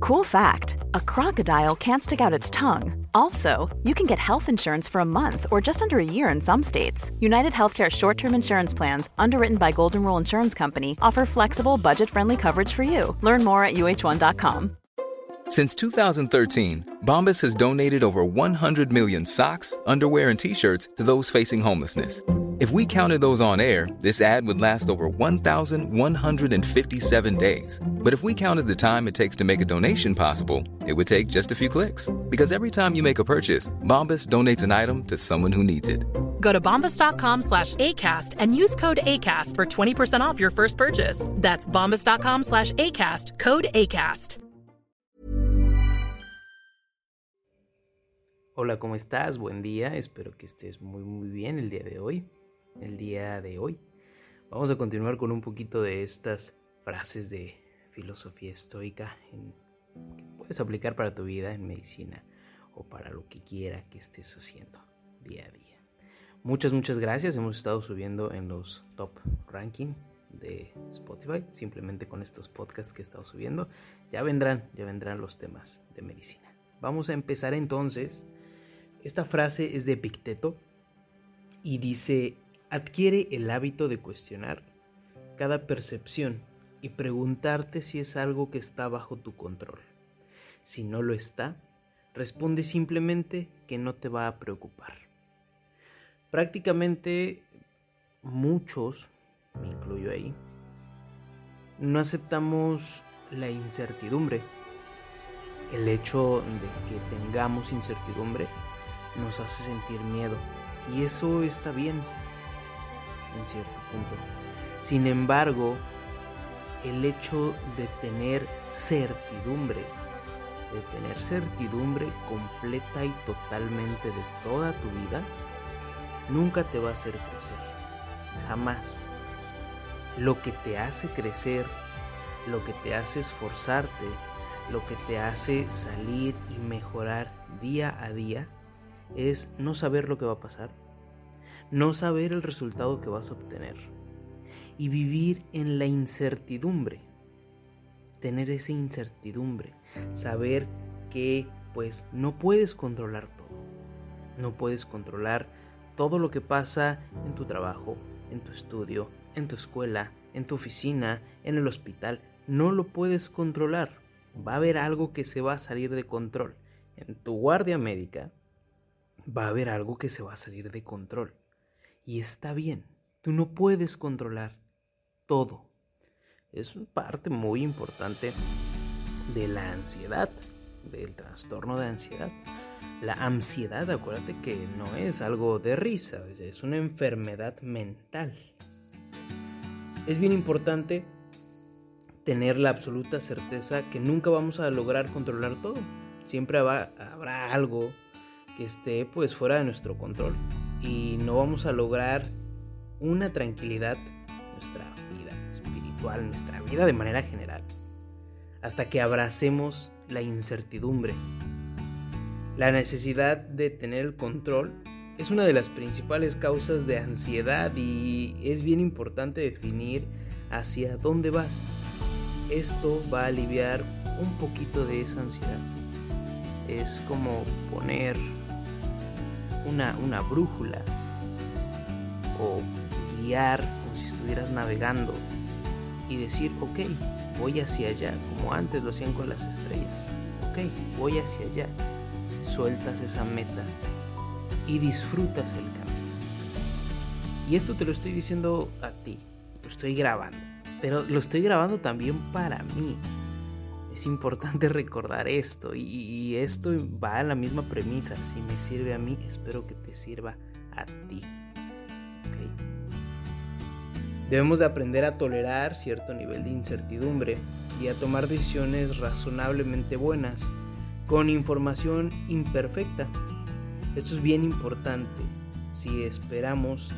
Cool fact a crocodile can't stick out its tongue. Also, you can get health insurance for a month or just under a year in some states. United Healthcare short term insurance plans, underwritten by Golden Rule Insurance Company, offer flexible, budget friendly coverage for you. Learn more at uh1.com. Since 2013, Bombas has donated over 100 million socks, underwear, and t shirts to those facing homelessness. If we counted those on air, this ad would last over 1,157 days. But if we counted the time it takes to make a donation possible, it would take just a few clicks. Because every time you make a purchase, Bombas donates an item to someone who needs it. Go to bombas.com slash ACAST and use code ACAST for 20% off your first purchase. That's bombas.com slash ACAST, code ACAST. Hola, ¿cómo estás? Buen día. Espero que estés muy, muy bien el día de hoy. El día de hoy. Vamos a continuar con un poquito de estas frases de filosofía estoica que puedes aplicar para tu vida en medicina o para lo que quiera que estés haciendo día a día. Muchas, muchas gracias. Hemos estado subiendo en los top ranking de Spotify, simplemente con estos podcasts que he estado subiendo. Ya vendrán, ya vendrán los temas de medicina. Vamos a empezar entonces. Esta frase es de Epicteto y dice, adquiere el hábito de cuestionar cada percepción y preguntarte si es algo que está bajo tu control. Si no lo está, responde simplemente que no te va a preocupar. Prácticamente muchos, me incluyo ahí, no aceptamos la incertidumbre. El hecho de que tengamos incertidumbre nos hace sentir miedo y eso está bien en cierto punto. Sin embargo, el hecho de tener certidumbre, de tener certidumbre completa y totalmente de toda tu vida, nunca te va a hacer crecer. Jamás. Lo que te hace crecer, lo que te hace esforzarte, lo que te hace salir y mejorar día a día, es no saber lo que va a pasar, no saber el resultado que vas a obtener y vivir en la incertidumbre. Tener esa incertidumbre, saber que pues no puedes controlar todo. No puedes controlar todo lo que pasa en tu trabajo, en tu estudio, en tu escuela, en tu oficina, en el hospital. No lo puedes controlar. Va a haber algo que se va a salir de control. En tu guardia médica va a haber algo que se va a salir de control. Y está bien, tú no puedes controlar todo. Es parte muy importante de la ansiedad, del trastorno de ansiedad. La ansiedad, acuérdate que no es algo de risa, es una enfermedad mental. Es bien importante tener la absoluta certeza que nunca vamos a lograr controlar todo. Siempre habrá algo que esté pues fuera de nuestro control y no vamos a lograr una tranquilidad nuestra nuestra vida de manera general, hasta que abracemos la incertidumbre. La necesidad de tener el control es una de las principales causas de ansiedad y es bien importante definir hacia dónde vas. Esto va a aliviar un poquito de esa ansiedad. Es como poner una, una brújula o guiar como si estuvieras navegando y decir, ok, voy hacia allá, como antes lo hacían con las estrellas. Ok, voy hacia allá. Sueltas esa meta y disfrutas el camino. Y esto te lo estoy diciendo a ti, lo estoy grabando, pero lo estoy grabando también para mí. Es importante recordar esto y, esto va a la misma premisa. Si me sirve a mí, espero que te sirva a ti. Debemos de aprender a tolerar cierto nivel de incertidumbre y a tomar decisiones razonablemente buenas con información imperfecta. Esto es bien importante si esperamos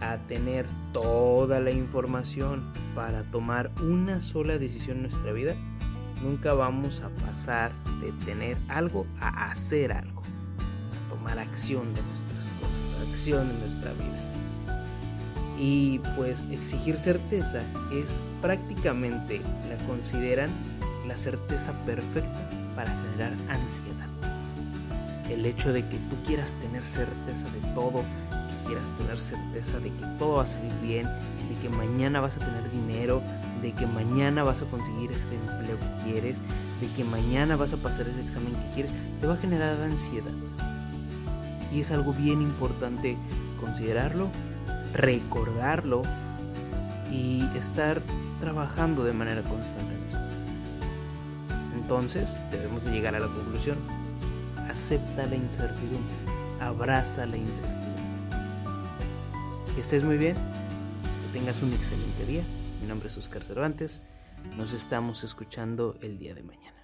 a tener toda la información para tomar una sola decisión en nuestra vida, nunca vamos a pasar de tener algo a hacer algo, a tomar acción de nuestras cosas, acción de nuestra vida. Y pues exigir certeza es prácticamente, la consideran la certeza perfecta para generar ansiedad. El hecho de que tú quieras tener certeza de todo, que quieras tener certeza de que todo va a salir bien, de que mañana vas a tener dinero, de que mañana vas a conseguir ese empleo que quieres, de que mañana vas a pasar ese examen que quieres, te va a generar ansiedad. Y es algo bien importante considerarlo, recordarlo y estar trabajando de manera constante en esto. Entonces debemos de llegar a la conclusión. Acepta la incertidumbre, abraza la incertidumbre. Que estés muy bien, que tengas un excelente día. Mi nombre es Oscar Cervantes. Nos estamos escuchando el día de mañana.